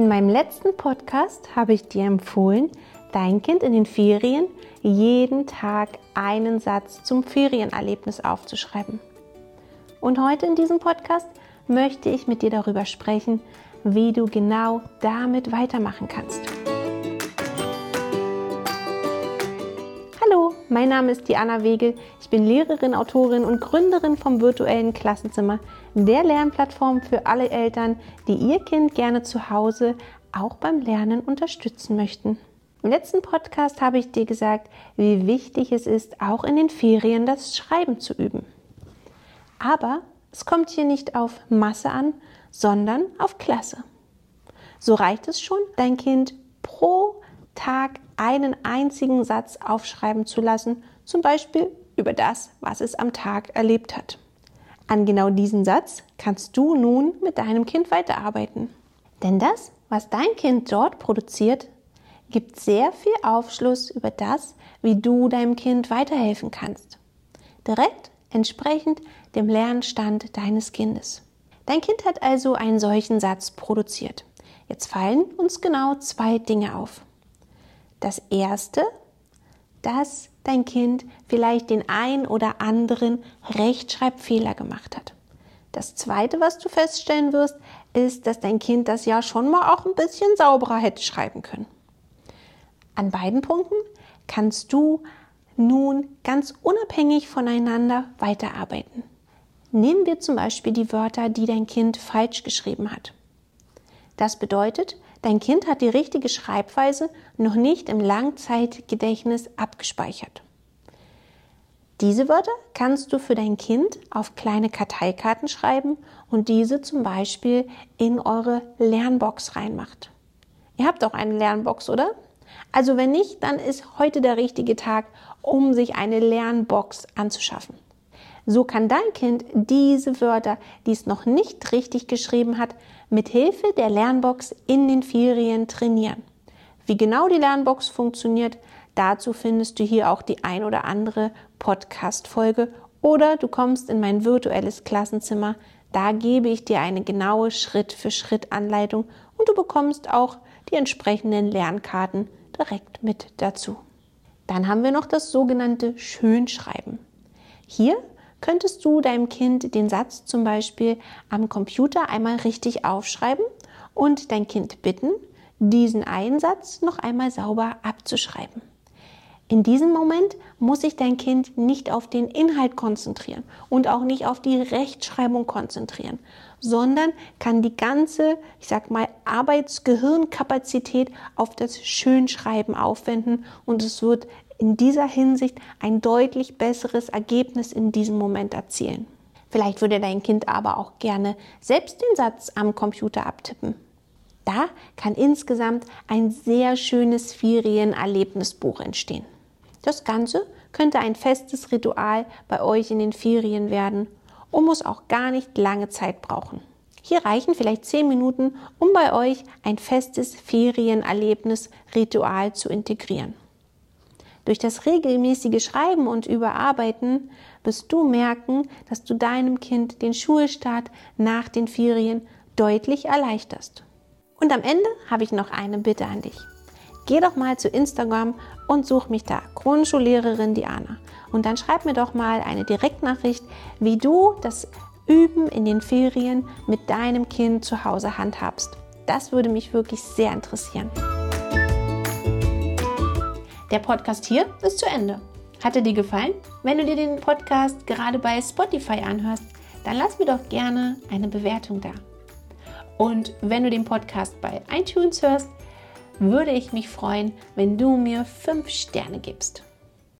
In meinem letzten Podcast habe ich dir empfohlen, dein Kind in den Ferien jeden Tag einen Satz zum Ferienerlebnis aufzuschreiben. Und heute in diesem Podcast möchte ich mit dir darüber sprechen, wie du genau damit weitermachen kannst. Mein Name ist Diana Wegel. Ich bin Lehrerin, Autorin und Gründerin vom virtuellen Klassenzimmer, der Lernplattform für alle Eltern, die ihr Kind gerne zu Hause auch beim Lernen unterstützen möchten. Im letzten Podcast habe ich dir gesagt, wie wichtig es ist, auch in den Ferien das Schreiben zu üben. Aber es kommt hier nicht auf Masse an, sondern auf Klasse. So reicht es schon, dein Kind pro Tag einen einzigen Satz aufschreiben zu lassen, zum Beispiel über das, was es am Tag erlebt hat. An genau diesen Satz kannst du nun mit deinem Kind weiterarbeiten. Denn das, was dein Kind dort produziert, gibt sehr viel Aufschluss über das, wie du deinem Kind weiterhelfen kannst. Direkt entsprechend dem Lernstand deines Kindes. Dein Kind hat also einen solchen Satz produziert. Jetzt fallen uns genau zwei Dinge auf. Das erste, dass dein Kind vielleicht den ein oder anderen Rechtschreibfehler gemacht hat. Das zweite, was du feststellen wirst, ist, dass dein Kind das ja schon mal auch ein bisschen sauberer hätte schreiben können. An beiden Punkten kannst du nun ganz unabhängig voneinander weiterarbeiten. Nehmen wir zum Beispiel die Wörter, die dein Kind falsch geschrieben hat. Das bedeutet, Dein Kind hat die richtige Schreibweise noch nicht im Langzeitgedächtnis abgespeichert. Diese Wörter kannst du für dein Kind auf kleine Karteikarten schreiben und diese zum Beispiel in eure Lernbox reinmacht. Ihr habt auch eine Lernbox, oder? Also wenn nicht, dann ist heute der richtige Tag, um sich eine Lernbox anzuschaffen. So kann dein Kind diese Wörter, die es noch nicht richtig geschrieben hat, mit Hilfe der Lernbox in den Ferien trainieren. Wie genau die Lernbox funktioniert, dazu findest du hier auch die ein oder andere Podcast-Folge oder du kommst in mein virtuelles Klassenzimmer. Da gebe ich dir eine genaue Schritt-für-Schritt-Anleitung und du bekommst auch die entsprechenden Lernkarten direkt mit dazu. Dann haben wir noch das sogenannte Schönschreiben. Hier könntest du deinem Kind den Satz zum Beispiel am Computer einmal richtig aufschreiben und dein Kind bitten, diesen einen Satz noch einmal sauber abzuschreiben. In diesem Moment muss sich dein Kind nicht auf den Inhalt konzentrieren und auch nicht auf die Rechtschreibung konzentrieren, sondern kann die ganze, ich sag mal, Arbeitsgehirnkapazität auf das Schönschreiben aufwenden und es wird in dieser Hinsicht ein deutlich besseres Ergebnis in diesem Moment erzielen. Vielleicht würde dein Kind aber auch gerne selbst den Satz am Computer abtippen. Da kann insgesamt ein sehr schönes Ferienerlebnisbuch entstehen. Das Ganze könnte ein festes Ritual bei euch in den Ferien werden und muss auch gar nicht lange Zeit brauchen. Hier reichen vielleicht zehn Minuten, um bei euch ein festes Ferienerlebnis-Ritual zu integrieren. Durch das regelmäßige Schreiben und Überarbeiten wirst du merken, dass du deinem Kind den Schulstart nach den Ferien deutlich erleichterst. Und am Ende habe ich noch eine Bitte an dich. Geh doch mal zu Instagram und such mich da, Grundschullehrerin Diana. Und dann schreib mir doch mal eine Direktnachricht, wie du das Üben in den Ferien mit deinem Kind zu Hause handhabst. Das würde mich wirklich sehr interessieren. Der Podcast hier ist zu Ende. Hat er dir gefallen? Wenn du dir den Podcast gerade bei Spotify anhörst, dann lass mir doch gerne eine Bewertung da. Und wenn du den Podcast bei iTunes hörst, würde ich mich freuen, wenn du mir 5 Sterne gibst.